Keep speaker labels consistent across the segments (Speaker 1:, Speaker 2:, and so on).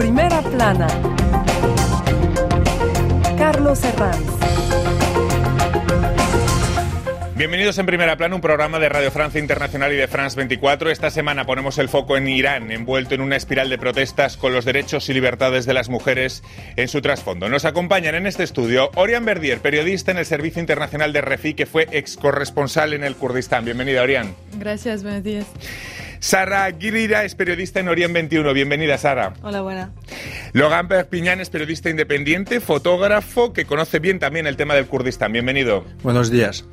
Speaker 1: Primera plana. Carlos Herranz.
Speaker 2: Bienvenidos en Primera Plana, un programa de Radio Francia Internacional y de France 24. Esta semana ponemos el foco en Irán, envuelto en una espiral de protestas con los derechos y libertades de las mujeres en su trasfondo. Nos acompañan en este estudio Orián Verdier, periodista en el Servicio Internacional de Refi, que fue ex corresponsal en el Kurdistán. Bienvenida, Orián.
Speaker 3: Gracias, buenos días.
Speaker 2: Sara Guirira es periodista en Orient 21. Bienvenida, Sara.
Speaker 3: Hola, buena.
Speaker 2: Logan Perpiñán es periodista independiente, fotógrafo, que conoce bien también el tema del Kurdistán. Bienvenido.
Speaker 4: Buenos días.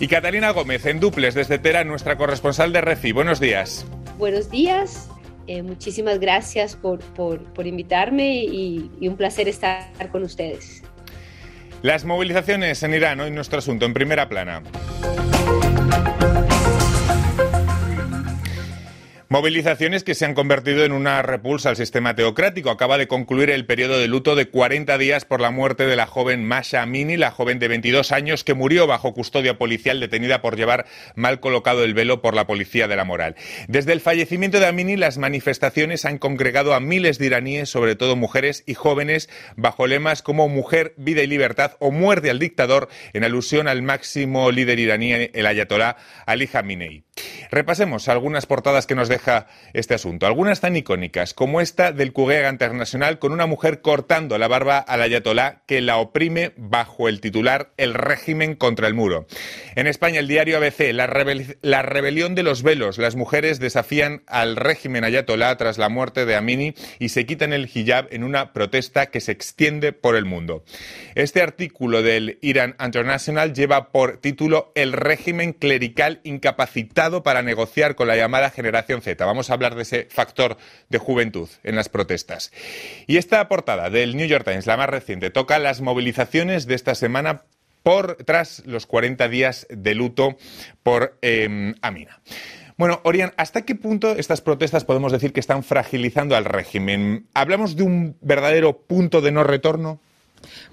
Speaker 2: Y Catalina Gómez, en duples desde Teherán, nuestra corresponsal de Refi. Buenos días.
Speaker 5: Buenos días. Eh, muchísimas gracias por, invitarme y, y un placer estar con ustedes.
Speaker 2: Las movilizaciones en Irán, hoy nuestro asunto en primera plana. Movilizaciones que se han convertido en una repulsa al sistema teocrático. Acaba de concluir el periodo de luto de 40 días por la muerte de la joven Masha Amini, la joven de 22 años que murió bajo custodia policial detenida por llevar mal colocado el velo por la policía de la moral. Desde el fallecimiento de Amini, las manifestaciones han congregado a miles de iraníes, sobre todo mujeres y jóvenes, bajo lemas como mujer, vida y libertad o muerte al dictador, en alusión al máximo líder iraní, el ayatolá Ali Khamenei. Repasemos algunas portadas que nos deja este asunto. Algunas tan icónicas como esta del Kugega Internacional con una mujer cortando la barba al ayatolá que la oprime bajo el titular El régimen contra el muro. En España, el diario ABC, la, la rebelión de los velos. Las mujeres desafían al régimen ayatolá tras la muerte de Amini y se quitan el hijab en una protesta que se extiende por el mundo. Este artículo del Iran International lleva por título El régimen clerical incapacitado para negociar con la llamada generación Z. Vamos a hablar de ese factor de juventud en las protestas. Y esta portada del New York Times, la más reciente, toca las movilizaciones de esta semana por tras los 40 días de luto por em, Amina. Bueno, Orián, ¿hasta qué punto estas protestas podemos decir que están fragilizando al régimen? ¿Hablamos de un verdadero punto de no retorno?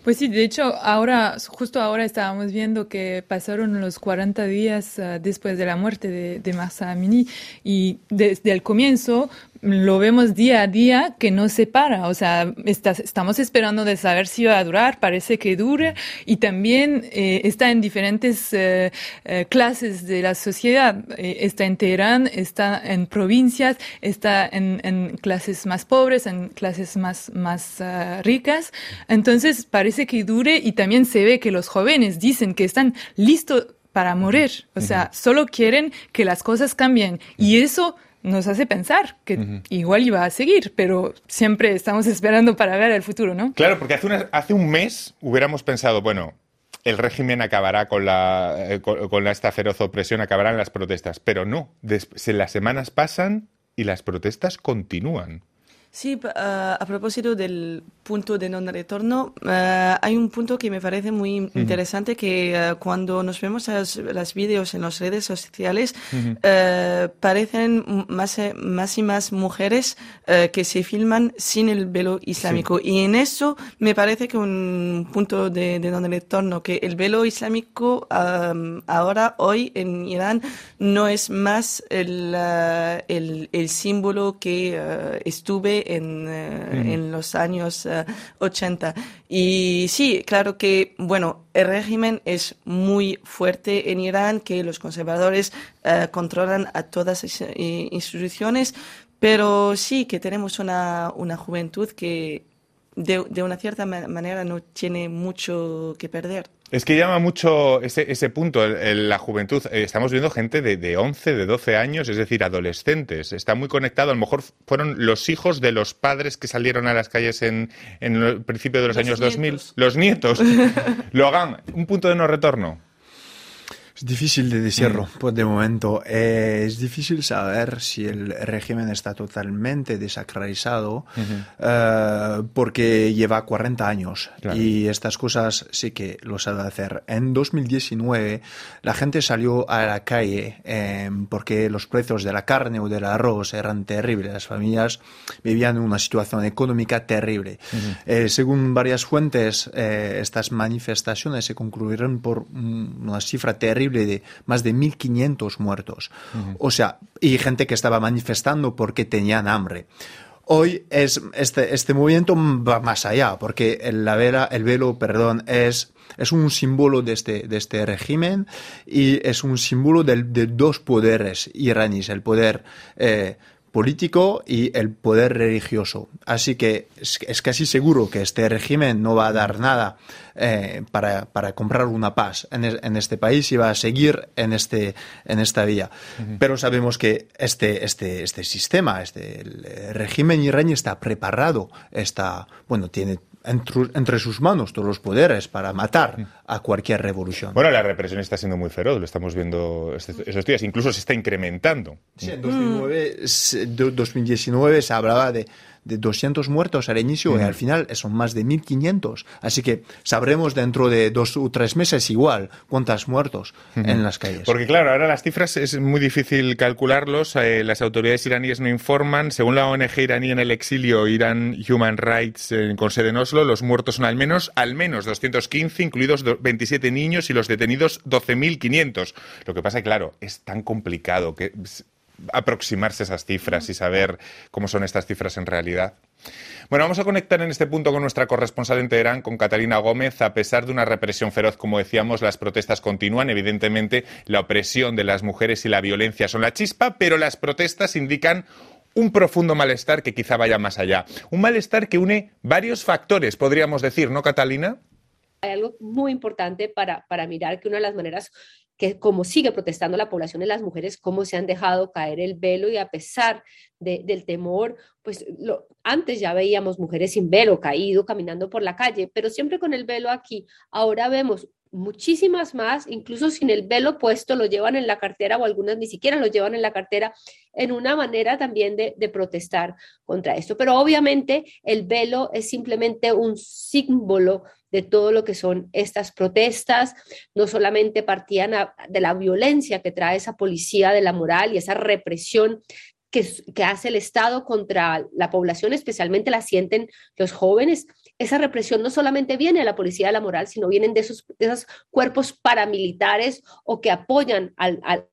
Speaker 3: Pues sí, de hecho, ahora, justo ahora estábamos viendo que pasaron los 40 días ah, después de la muerte de, de Massa Amini y desde el comienzo lo vemos día a día que no se para. O sea, estamos esperando de saber si va a durar, parece que dure y también eh, está en diferentes eh, eh, clases de la sociedad. está en Teherán, está en provincias, está en, en clases más pobres, en clases más, más ricas. Entonces, parece que dure y también se ve que los jóvenes dicen que están listos para morir. O sea, solo quieren que las cosas cambien. Y eso nos hace pensar que igual iba a seguir, pero siempre estamos esperando para ver el futuro, ¿no?
Speaker 2: Claro, porque hace, hace un mes hubiéramos pensado, bueno, el régimen acabará con la, eh, con, esta feroz opresión, acabarán las protestas, pero no, las semanas pasan y las protestas continúan.
Speaker 6: Sí, a propósito del punto de no retorno, eh, hay un punto que me parece muy interesante que eh, cuando nos vemos las, las vídeos en las redes sociales, eh, parecen más, más y más mujeres que se filman sin el velo islámico. Y en eso me parece que un punto de, de no retorno, que el velo islámico ahora, hoy en Irán, no es más el, el, el símbolo que estuve eh, en, los años 80. Eh, y sí, claro que, bueno, el régimen es muy fuerte en Irán, que los conservadores eh, controlan a todas las instituciones, pero sí que tenemos una, una juventud que de, de una cierta manera no tiene mucho que perder.
Speaker 2: Es que llama mucho ese, ese punto, la juventud. Eh, estamos viendo gente de, de 11, de 12 años, es decir, adolescentes. Está muy conectado. A lo mejor fueron los hijos de los padres que salieron a las calles en, en el principio de los, años 2000. Los nietos. Lo hagan. Un punto de no retorno.
Speaker 4: Es difícil de decirlo, mm. pues de momento. Eh, es difícil saber si el régimen está totalmente desacralizado eh, porque lleva 40 años y estas cosas sí que lo sabe hacer. En 2019 la gente salió a la calle eh, porque los precios de la carne o del arroz eran terribles. Las familias vivían una situación económica terrible. según varias fuentes, estas manifestaciones se concluyeron por una cifra terrible de más de 1.500 muertos. O sea, y gente que estaba manifestando porque tenían hambre. Hoy es este, este movimiento va más allá, porque el, la vela, el velo, perdón, es es un símbolo de este, de este régimen y es un símbolo de, de dos poderes iraníes, el poder eh, político y el poder religioso. Así que es, casi seguro que este régimen no va a dar nada eh, para, para, comprar una paz en, en, este país y va a seguir en, este, en esta vía. Pero sabemos que este, este, este sistema, este el régimen iraní está preparado, está, bueno, tiene entre, sus manos todos los poderes para matar a cualquier revolución.
Speaker 2: Bueno, la represión está siendo muy feroz, lo estamos viendo esos días, incluso se está incrementando.
Speaker 4: Sí, en 2019 se hablaba de de 200 muertos al inicio y al final son más de 1.500. Así que sabremos dentro de dos o tres meses igual cuántos muertos en las calles.
Speaker 2: Porque claro, ahora las cifras es muy difícil calcularlos. Eh, las autoridades iraníes no informan. Según la ONG iraní en el exilio, Iran Human Rights eh, con sede en Oslo, los muertos son al menos, al menos 215, incluidos 27 niños y los detenidos 12.500. Lo que pasa claro, es tan complicado que aproximarse a esas cifras y saber cómo son estas cifras en realidad. Bueno, vamos a conectar en este punto con nuestra corresponsal en Teherán, con Catalina Gómez. A pesar de una represión feroz, como decíamos, las protestas continúan. Evidentemente, la opresión de las mujeres y la violencia son la chispa, pero las protestas indican un profundo malestar que quizá vaya más allá. Un malestar que une varios factores, podríamos decir, ¿no, Catalina?
Speaker 5: Hay algo muy importante para, para mirar que una de las maneras que como sigue protestando la población de las mujeres, cómo se han dejado caer el velo y a pesar del temor, pues antes ya veíamos mujeres sin velo caído caminando por la calle, pero siempre con el velo aquí. Ahora vemos muchísimas más, incluso sin el velo puesto, lo llevan en la cartera o algunas ni siquiera lo llevan en la cartera, en una manera también de, protestar contra esto. Pero obviamente el velo es simplemente un símbolo de todo lo que son estas protestas, no solamente partían de la violencia que trae esa policía de la moral y esa represión que, que, hace el Estado contra la población, especialmente la sienten los jóvenes. Esa represión no solamente viene de la policía de la moral, sino vienen de esos, de esos cuerpos paramilitares o que apoyan al, al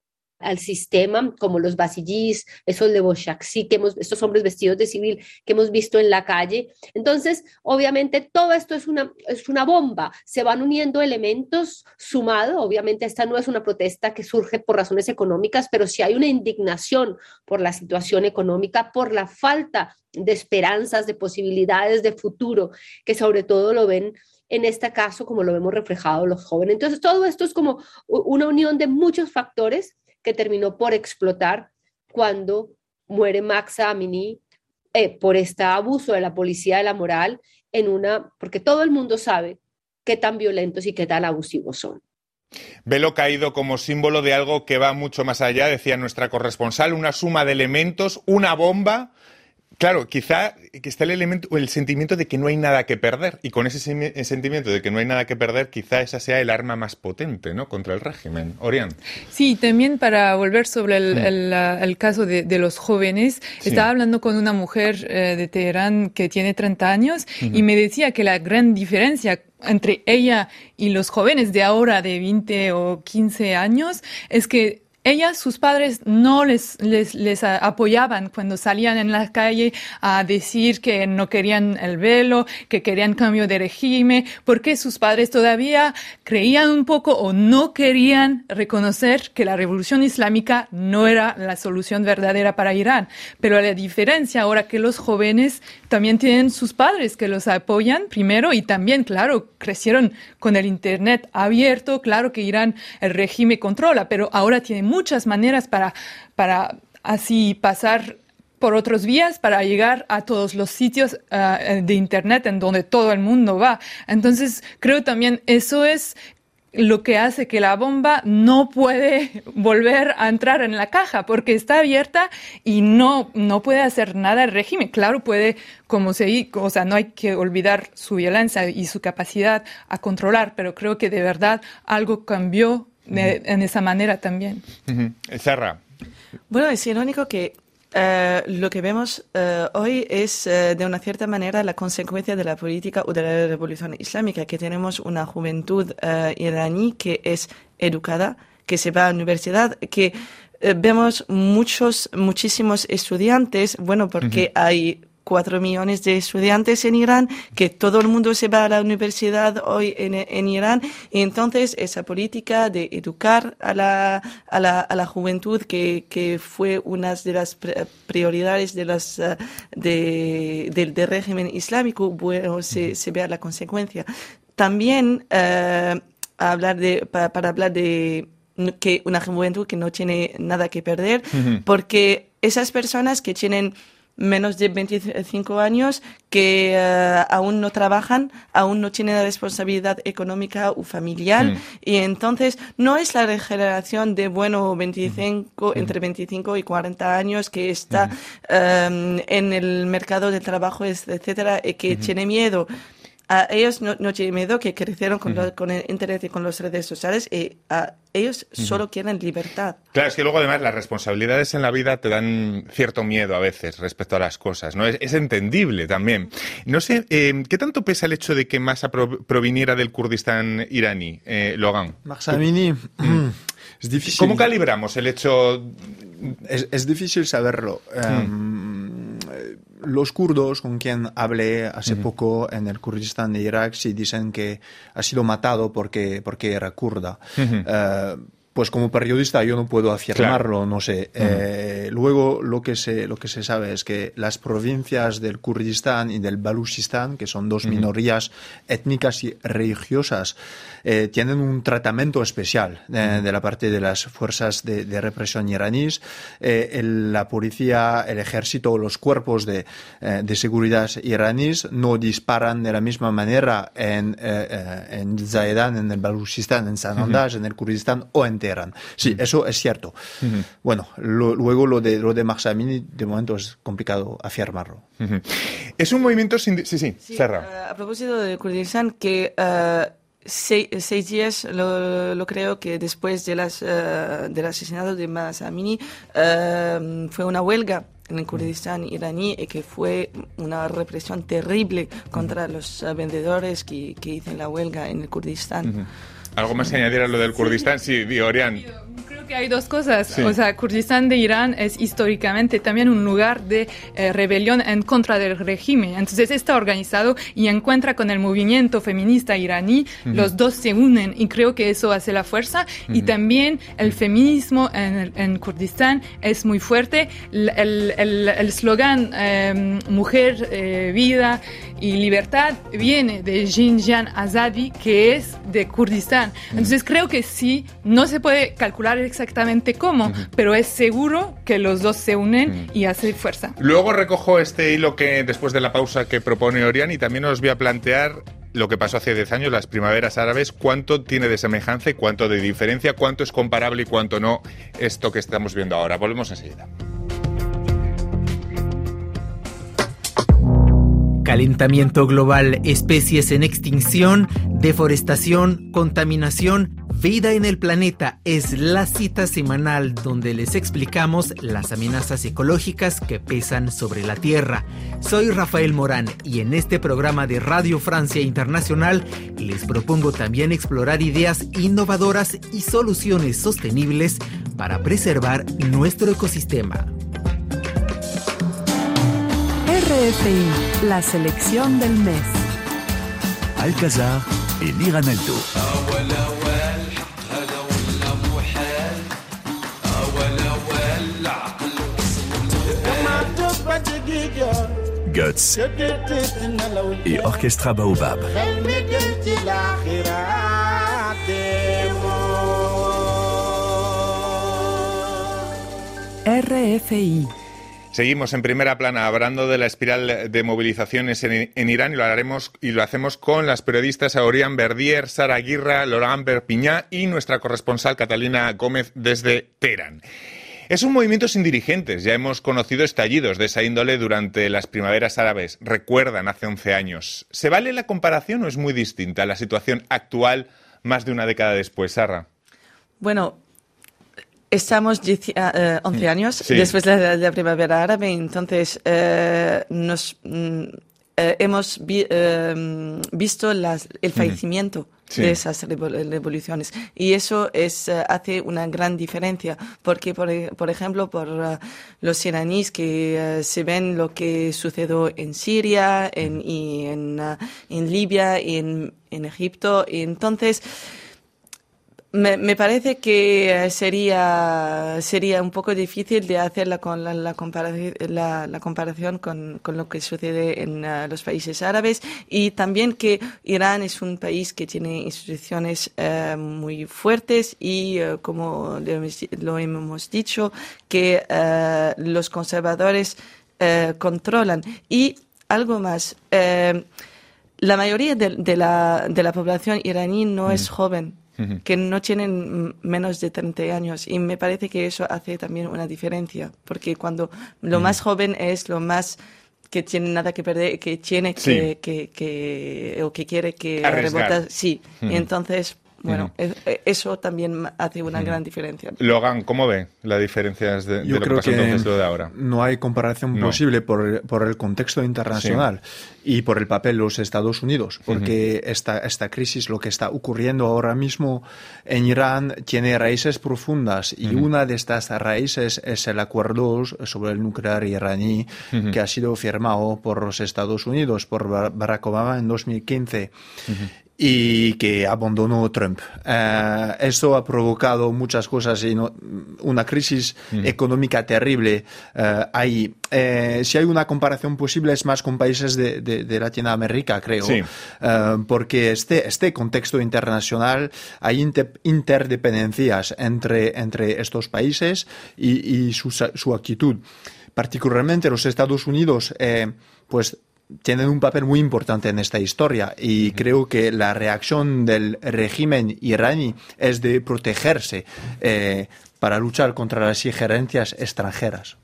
Speaker 5: sistema, como los basillís, esos de Boshaksi, que hemos, estos hombres vestidos de civil que hemos visto en la calle. Entonces, obviamente, todo esto es una, es una bomba. Se van uniendo elementos sumado. Obviamente, esta no es una protesta que surge por razones económicas, pero sí hay una indignación por la situación económica, por la falta de esperanzas, de posibilidades de futuro, que sobre todo lo ven en este caso como lo vemos reflejado los jóvenes. Entonces, todo esto es como una unión de muchos factores que terminó por explotar cuando muere Max Amini eh, por este abuso de la policía de la moral en una, porque todo el mundo sabe qué tan violentos y qué tan abusivos son.
Speaker 2: Velo caído como símbolo de algo que va mucho más allá, decía nuestra corresponsal, una suma de elementos, una bomba Claro, quizá que está el elemento, el sentimiento de que no hay nada que perder. Y con ese sentimiento de que no hay nada que perder, quizá esa sea el arma más potente, ¿no? Contra el régimen. Orián.
Speaker 3: Sí, también para volver sobre el, mm. caso de, los jóvenes, estaba hablando con una mujer eh, de Teherán que tiene 30 años y me decía que la gran diferencia entre ella y los jóvenes de ahora de 20 o 15 años es que ellas, sus padres, no les, les, les, apoyaban cuando salían en la calle a decir que no querían el velo, que querían cambio de régimen, porque sus padres todavía creían un poco o no querían reconocer que la revolución islámica no era la solución verdadera para Irán. Pero la diferencia ahora que los jóvenes también tienen sus padres que los apoyan primero y también, claro, crecieron con el Internet abierto, claro que Irán el régimen controla, pero ahora tienen muchas maneras para, para así pasar por otros vías para llegar a todos los sitios ah, de Internet en donde todo el mundo va. Entonces, creo también eso es lo que hace que la bomba no puede volver a entrar en la caja porque está abierta y no, no puede hacer nada el régimen. Claro, puede, como se, o sea, no hay que olvidar su violencia y su capacidad a controlar, pero creo que de verdad algo cambió en esa manera también.
Speaker 2: Cerra.
Speaker 6: Bueno, es irónico que eh, lo que vemos eh, hoy es, eh, de una cierta manera, la consecuencia de la política o de la revolución islámica, que tenemos una juventud iraní que es educada, que se va a la universidad, que vemos muchos, muchísimos estudiantes, bueno, porque hay cuatro millones de estudiantes en Irán, que todo el mundo se va a la universidad hoy en, en Irán. Y entonces esa política de educar a la, a la, a la juventud, que, que, fue una de las prioridades de las, eh, de, del, del, régimen islámico, bueno, se, se vea la consecuencia. También eh, hablar de, para, para hablar de que una juventud que no tiene nada que perder, uh -huh. porque esas personas que tienen menos de 25 años que uh, aún no trabajan, aún no tienen la responsabilidad económica o familiar mm. y entonces no es la regeneración de bueno 25 mm. entre 25 y 40 años que está mm. um, en el mercado de trabajo etcétera y que tiene miedo a ellos no, no tienen miedo que crecieron con, uh -huh. lo, con, el Internet y con las redes sociales y a ellos uh -huh. solo quieren libertad.
Speaker 2: Claro, es que luego además las responsabilidades en la vida te dan cierto miedo a veces respecto a las cosas, ¿no? Es, es entendible también. No sé, eh, ¿qué tanto pesa el hecho de que Massa pro, proviniera del Kurdistán iraní, eh, Logan?
Speaker 4: Mahsamini, es difícil.
Speaker 2: ¿Cómo calibramos el hecho?
Speaker 4: Es, es difícil saberlo. Um, los kurdos con quien hablé hace uh -huh. poco en el Kurdistán de Irak sí dicen que ha sido matado porque, porque era kurda. Uh -huh. Pues como periodista yo no puedo afirmarlo, claro. no sé. Uh -huh. eh, luego lo que, se, lo que se sabe es que las provincias del Kurdistán y del Baluchistán, que son dos uh -huh. minorías étnicas y religiosas, eh, tienen un tratamiento especial eh, de la parte de las fuerzas de, de represión iraníes. El, la policía, el ejército, los cuerpos de, de seguridad iraníes no disparan de la misma manera en, en en el Baluchistán, en Sanandaj, en el Kurdistán o en Sí, eso es cierto. Bueno, lo, luego lo de, lo de Mahsamini, de momento es complicado afirmarlo.
Speaker 2: Es un movimiento sin... Sí, sí,
Speaker 6: sí Serra. Uh, a propósito de Kurdistán, que... Uh, seis, seis, días, lo, lo, creo que después de las, uh, del asesinato de Mahsamini uh, fue una huelga en el Kurdistán iraní y que fue una represión terrible contra los uh, vendedores que, que hicieron la huelga en el Kurdistán.
Speaker 2: Uh -huh. ¿Algo más que añadir a lo del Kurdistán? Sí, sí Orián.
Speaker 3: Creo que hay dos cosas. Sí. O sea, Kurdistán de Irán es históricamente también un lugar de eh, rebelión en contra del régimen. Entonces está organizado y encuentra con el movimiento feminista iraní. Uh -huh. Los dos se unen y creo que eso hace la fuerza. Uh -huh. Y también el feminismo en, en, Kurdistán es muy fuerte. El eslogan eh, mujer, eh, vida y libertad viene de Jinjan Azadi, que es de Kurdistán. Entonces creo que sí, no se puede calcular exactamente cómo, uh -huh. pero es seguro que los dos se unen uh -huh. y hace fuerza.
Speaker 2: Luego recojo este hilo que después de la pausa que propone Orián y también os voy a plantear lo que pasó hace 10 años, las primaveras árabes, cuánto tiene de semejanza y cuánto de diferencia, cuánto es comparable y cuánto no esto que estamos viendo ahora. Volvemos enseguida.
Speaker 7: Calentamiento global, especies en extinción, deforestación, contaminación, vida en el planeta es la cita semanal donde les explicamos las amenazas ecológicas que pesan sobre la Tierra. Soy Rafael Morán y en este programa de Radio Francia Internacional les propongo también explorar ideas innovadoras y soluciones sostenibles para preservar nuestro ecosistema.
Speaker 1: RFI, la selección del mes.
Speaker 8: Alcazar, Eli Ranaldo. Guts et Orchestra Baobab.
Speaker 1: RFI
Speaker 2: Seguimos en primera plana hablando de la espiral de movilizaciones en, en, Irán y lo haremos y lo hacemos con las periodistas Aurian Verdier, Sara Aguirre, Laurent Perpiñá y nuestra corresponsal Catalina Gómez desde Teherán. Es un movimiento sin dirigentes. Ya hemos conocido estallidos de esa índole durante las primaveras árabes. Recuerdan hace 11 años. ¿Se vale la comparación o es muy distinta la situación actual más de una década después, Sara?
Speaker 6: Bueno, Estamos uh, 11 años sí. después de la, de la, primavera árabe, entonces uh, nos, mm, eh, hemos eh, visto el fallecimiento de esas revoluciones. Y eso es, eh, hace una gran diferencia, porque, por, por ejemplo, por los iraníes que se ven lo que sucedió en Siria en, y en, en Libia y en, en Egipto, y entonces me, me, parece que sería, sería un poco difícil de hacer la, la, la, comparación, la, la comparación con, con, lo que sucede en uh, los países árabes y también que Irán es un país que tiene instituciones uh, muy fuertes y, uh, como lo hemos dicho, que los conservadores controlan. Y algo más. la mayoría de, de, la, de la población iraní no es que no tienen menos de 30 años. Y me parece que eso hace también una diferencia, porque cuando lo más joven es lo más que tiene nada que perder, que tiene que, que, que, o que quiere que rebota, sí. Y entonces bueno, eso también hace una gran diferencia.
Speaker 2: Logan, ¿cómo ve las diferencias de,
Speaker 4: Yo
Speaker 2: lo
Speaker 4: creo
Speaker 2: que pasa entonces lo de ahora?
Speaker 4: No hay comparación posible por, por, el contexto internacional y por el papel de los Estados Unidos, porque esta, esta crisis, lo que está ocurriendo ahora mismo en Irán, tiene raíces profundas y una de estas raíces es el acuerdo sobre el nuclear iraní que ha sido firmado por los Estados Unidos, por Barack Obama en 2015 y que abandonó Trump. Eh, eso ha provocado muchas cosas y una crisis económica terrible eh, ahí. Eh, si hay una comparación posible es más con países de, de, Latinoamérica, creo, porque este, este contexto internacional hay interdependencias entre, entre estos países y, y su, su, actitud. Particularmente los Estados Unidos, pues tienen un papel muy importante en esta historia y creo que la reacción del régimen iraní es de protegerse. Eh, para luchar contra las injerencias extranjeras.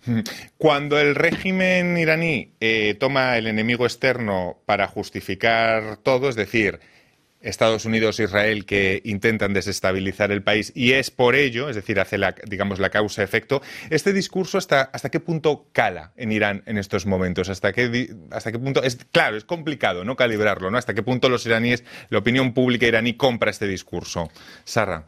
Speaker 2: Cuando el régimen iraní eh, toma el enemigo externo para justificar todo, es decir, Estados Unidos e Israel que intentan desestabilizar el país y es por ello, es decir, hace la, digamos la causa-efecto. Este discurso hasta, hasta qué punto cala en Irán en estos momentos, hasta qué, hasta qué punto es claro, es complicado no calibrarlo, ¿no? Hasta qué punto los iraníes, la opinión pública iraní compra este discurso. Sara.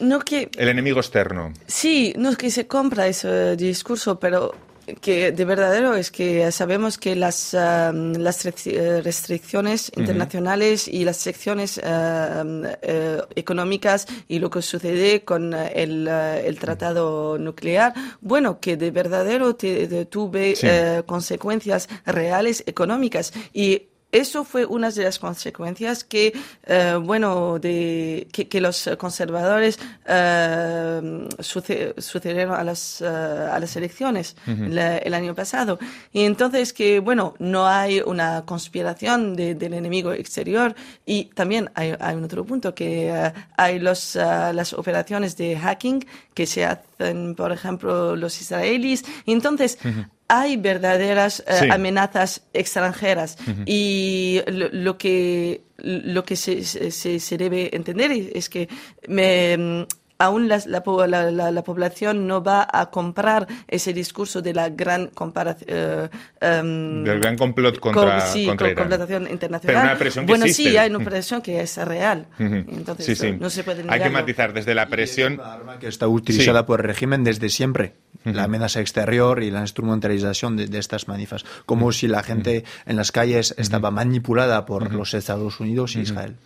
Speaker 6: No, que
Speaker 2: el enemigo externo.
Speaker 6: Sí, no es que se compra ese discurso, pero que de verdadero es que sabemos que las, las eh, restricciones internacionales y las secciones eh, económicas y lo que sucede con el, el, tratado nuclear, bueno, que de verdadero tuve eh, consecuencias reales económicas. Y eso fue una de las consecuencias que, eh, bueno, de, que, los conservadores eh, sucedieron a las, eh, a las elecciones el año pasado. Y entonces que, bueno, no hay una conspiración del enemigo exterior y también hay, hay un otro punto, que eh, hay los, las operaciones de hacking que se hacen, por ejemplo, los israelíes. Y entonces, hay verdaderas eh, amenazas extranjeras y lo, que lo que se, se, se, debe entender es que me, aún la, la, la, población no va a comprar ese discurso de la gran comparación. Eh,
Speaker 2: em, Del gran complot contra,
Speaker 6: sí,
Speaker 2: contra
Speaker 6: internacional.
Speaker 2: Pero una presión
Speaker 6: que bueno,
Speaker 2: existe.
Speaker 6: sí, hay una presión que es real. Entonces, sí, no se puede
Speaker 2: Hay que matizar desde la presión.
Speaker 4: una arma que está utilizada por el régimen desde siempre. La amenaza exterior y la instrumentalización de, estas manifas. Como si la gente en las calles estaba manipulada por los Estados Unidos y Israel.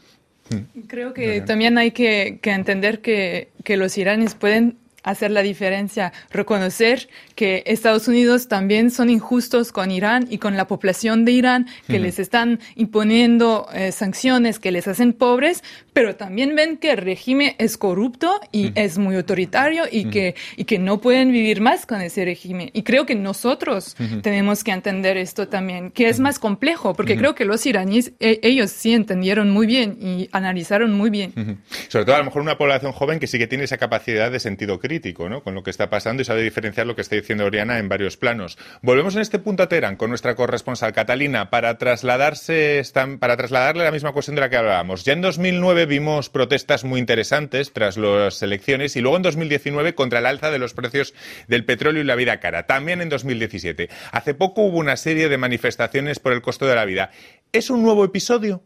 Speaker 3: Creo que también hay que, que entender que, que los iraníes pueden hacer la diferencia, reconocer que Estados Unidos también son injustos con Irán y con la población de Irán, que les están imponiendo eh, sanciones que les hacen pobres, pero también ven que el régimen es corrupto y es muy autoritario y, que, y que no pueden vivir más con ese régimen. Y creo que nosotros tenemos que entender esto también, que es más complejo, porque creo que los iraníes, e, ellos sí entendieron muy bien y analizaron muy bien.
Speaker 2: Sobre todo a lo mejor una población joven que sí que tiene esa capacidad de sentido crítico con lo que está pasando y sabe diferenciar lo que está diciendo Oriana en varios planos. Volvemos en este punto a Teherán con nuestra corresponsal Catalina para trasladarse para trasladarle la misma cuestión de la que hablábamos. Ya en 2009 vimos protestas muy interesantes tras las elecciones y luego en 2019 contra el alza de los precios del petróleo y la vida cara. También en 2017. Hace poco hubo una serie de manifestaciones por el costo de la vida. ¿Es un nuevo episodio?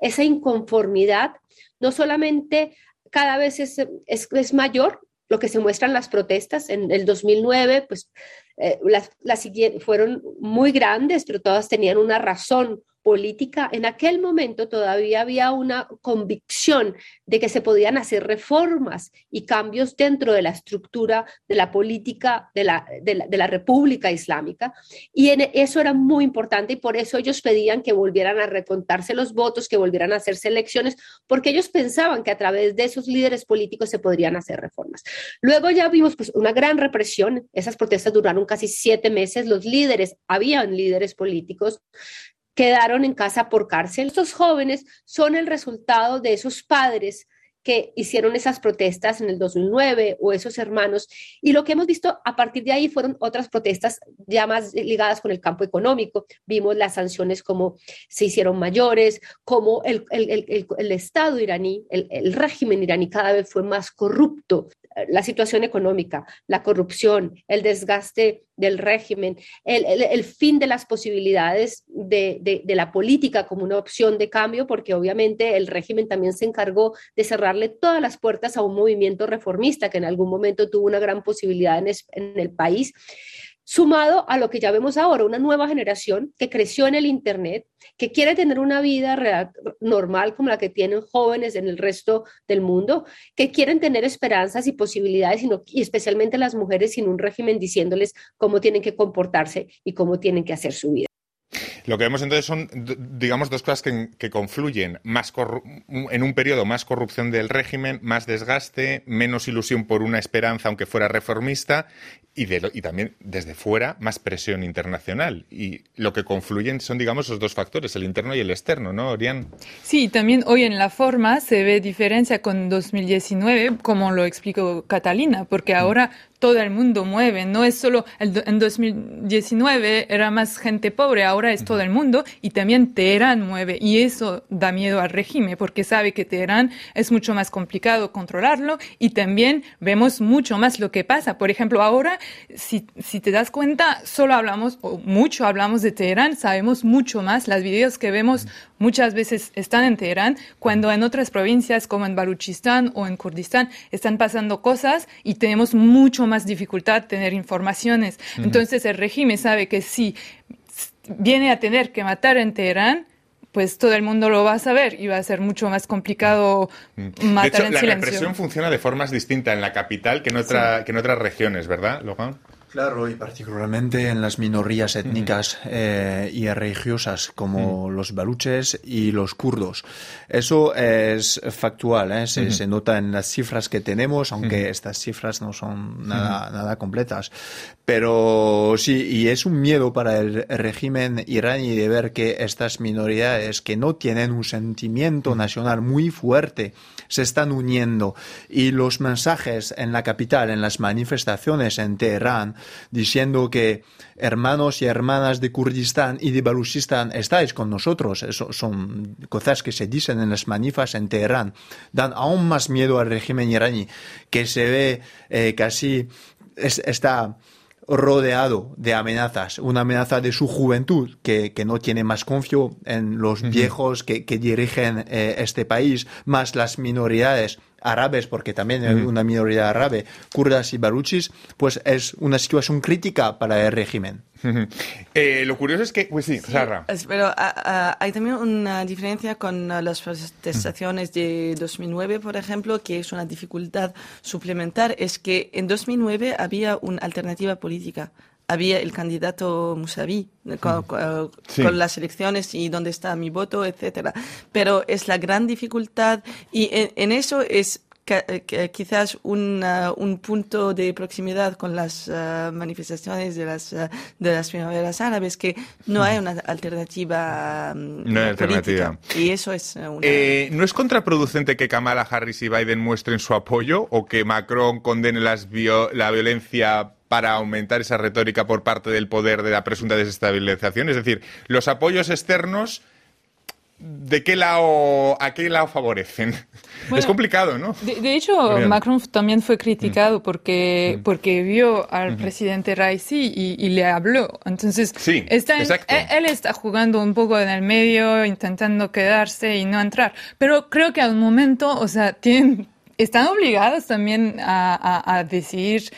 Speaker 5: Esa inconformidad no solamente cada vez es, es, mayor, lo que se muestran las protestas en el 2009, pues eh, las, las fueron muy grandes, pero todas tenían una razón política, en aquel momento todavía había una convicción de que se podían hacer reformas y cambios dentro de la estructura de la política de la, de la, República Islámica. Y eso era muy importante y por eso ellos pedían que volvieran a recontarse los votos, que volvieran a hacerse elecciones, porque ellos pensaban que a través de esos líderes políticos se podrían hacer reformas. Luego ya vimos pues, una gran represión, esas protestas duraron casi siete meses, los líderes, habían líderes políticos quedaron en casa por cárcel. Estos jóvenes son el resultado de esos padres que hicieron esas protestas en el 2009 o esos hermanos. Y lo que hemos visto a partir de ahí fueron otras protestas ya más ligadas con el campo económico. Vimos las sanciones como se hicieron mayores, como el, el, Estado iraní, el, régimen iraní cada vez fue más corrupto. La situación económica, la corrupción, el desgaste del régimen, el, fin de las posibilidades de, la política como una opción de cambio, porque obviamente el régimen también se encargó de cerrar todas las puertas a un movimiento reformista que en algún momento tuvo una gran posibilidad en, el país sumado a lo que ya vemos ahora, una nueva generación que creció en el Internet, que quiere tener una vida real, normal como la que tienen jóvenes en el resto del mundo, que quieren tener esperanzas y posibilidades, y especialmente las mujeres sin un régimen diciéndoles cómo tienen que comportarse y cómo tienen que hacer su vida.
Speaker 2: Lo que vemos entonces son, digamos, dos cosas que, confluyen. Más en un periodo más corrupción del régimen, más desgaste, menos ilusión por una esperanza, aunque fuera reformista, y, y, también desde fuera más presión internacional. Y lo que confluyen son, digamos, los dos factores, el interno y el externo, ¿no, Orián?
Speaker 3: Sí, también hoy en la forma se ve diferencia con 2019, como lo explicó Catalina, porque ahora todo el mundo mueve, no es solo en 2019 era más gente pobre, ahora es todo el mundo y también Teherán mueve y eso da miedo al régimen porque sabe que Teherán es mucho más complicado controlarlo y también vemos mucho más lo que pasa. Por ejemplo, ahora si, si te das cuenta, solo hablamos, o mucho hablamos de Teherán, sabemos mucho más. Las videos que vemos muchas veces están en Teherán, cuando en otras provincias como en Baluchistán o en Kurdistán están pasando cosas y tenemos mucho más dificultad tener informaciones. Entonces el régimen sabe que si viene a tener que matar en Teherán, pues todo el mundo lo va a saber y va a ser mucho más complicado matar en silencio.
Speaker 2: La represión funciona de formas distintas en la capital que en, otra, que en otras regiones, ¿verdad, Logan?
Speaker 4: Claro, y particularmente en las minorías étnicas eh, y religiosas como los baluches y los kurdos. Eso es factual, ¿eh? se, nota en las cifras que tenemos, aunque estas cifras no son nada, nada completas. Pero sí, y es un miedo para el régimen iraní de ver que estas minoridades que no tienen un sentimiento nacional muy fuerte se están uniendo. Y los mensajes en la capital, en las manifestaciones en Teherán, diciendo que hermanos y hermanas de Kurdistán y de Baluchistán estáis con nosotros. Eso son cosas que se dicen en las manifas en Teherán. Dan aún más miedo al régimen iraní, que se ve eh, casi está rodeado de amenazas, una amenaza de su juventud que, no tiene más confío en los viejos que, dirigen eh, este país, más las minoridades árabes, porque también hay una minoría árabe, kurdas y baruchis, pues es una situación crítica para el régimen.
Speaker 2: Eh, lo curioso es que, pues sí, Sarra.
Speaker 6: Pero ah, hay también una diferencia con ah, las protestaciones de 2009, por ejemplo, que es una dificultad suplementar, es que en 2009 había una alternativa política había el candidato Musavi con, las elecciones y dónde está mi voto, etcétera. Pero es la gran dificultad y en, eso es quizás un, un, punto de proximidad con las manifestaciones de las, de las primaveras árabes, que no hay una alternativa,
Speaker 2: mm, no hay alternativa.
Speaker 6: Y eso es una...
Speaker 2: ¿No es contraproducente que Kamala Harris y Biden muestren su apoyo o que Macron condene las la violencia para aumentar esa retórica por parte del poder de la presunta desestabilización? Es decir, los apoyos externos ¿de qué lado, a qué lado favorecen? es complicado, ¿no?
Speaker 3: De, hecho, Macron también fue criticado mm. porque, mm. porque vio al presidente Raisi y, le habló. Entonces, está él, él, está jugando un poco en el medio, intentando quedarse y no entrar. Pero creo que al momento, o sea, tienen, están obligados también a, a decir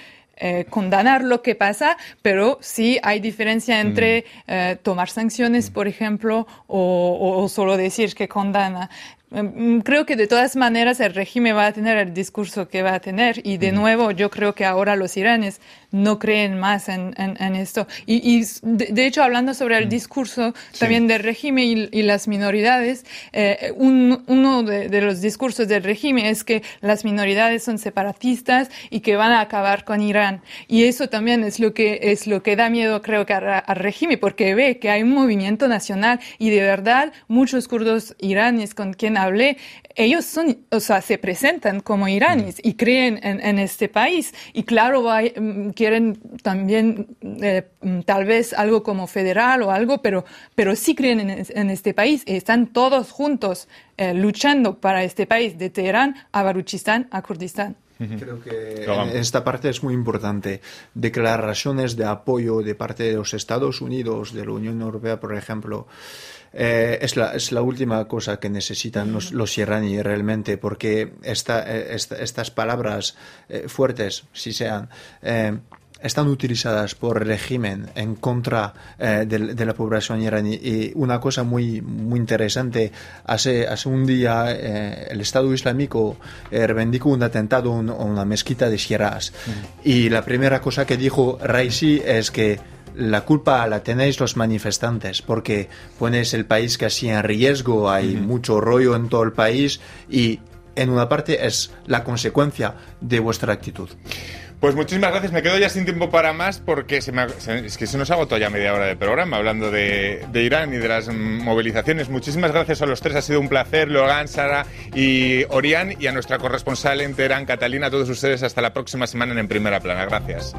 Speaker 3: eh, condenar lo que pasa, pero sí hay diferencia entre mm. eh, tomar sanciones, por ejemplo, o, o, solo decir que condena. Em, creo que de todas maneras el régimen va a tener el discurso que va a tener y de nuevo yo creo que ahora los iraníes no creen más en, en, esto. Y, y de, hecho, hablando sobre el discurso también del régimen y, las minoridades, eh, uno de, los discursos del régimen es que las minoridades son separatistas y que van a acabar con Irán. Y eso también es lo que, es lo que da miedo, creo que, al, régimen, porque ve que hay un movimiento nacional y de verdad muchos kurdos iraníes con quien hablé, ellos son, o sea, se presentan como iraníes y creen en, en este país. Y claro, va, mm, quieren también eh, tal vez algo como federal o algo, pero, pero sí creen en, este país y están todos juntos eh, luchando para este país, de Teherán a Baruchistán a Kurdistán.
Speaker 4: Creo que esta parte es muy importante. Declaraciones de apoyo de parte de los Estados Unidos, de la Unión Europea, por ejemplo, eh, es, la, es, la, última cosa que necesitan los, los iraníes realmente, porque esta, estas palabras fuertes, si sean, están utilizadas por el régimen en contra eh, de, la población iraní. Y una cosa muy, muy interesante, hace, hace un día eh, el Estado Islámico eh, reivindicó un atentado a una mezquita de Shiraz. Y la primera cosa que dijo Raisi es que la culpa la tenéis los manifestantes porque pones el país casi en riesgo, hay mucho rollo en todo el país y en una parte es la consecuencia de vuestra actitud.
Speaker 2: Pues muchísimas gracias. Me quedo ya sin tiempo para más porque se es que se nos agotó ya media hora de programa hablando de, Irán y de las movilizaciones. Muchísimas gracias a los tres. Ha sido un placer. Logan, Sara y Orián y a nuestra corresponsal en Teherán, Catalina. A todos ustedes hasta la próxima semana En Primera Plana. Gracias.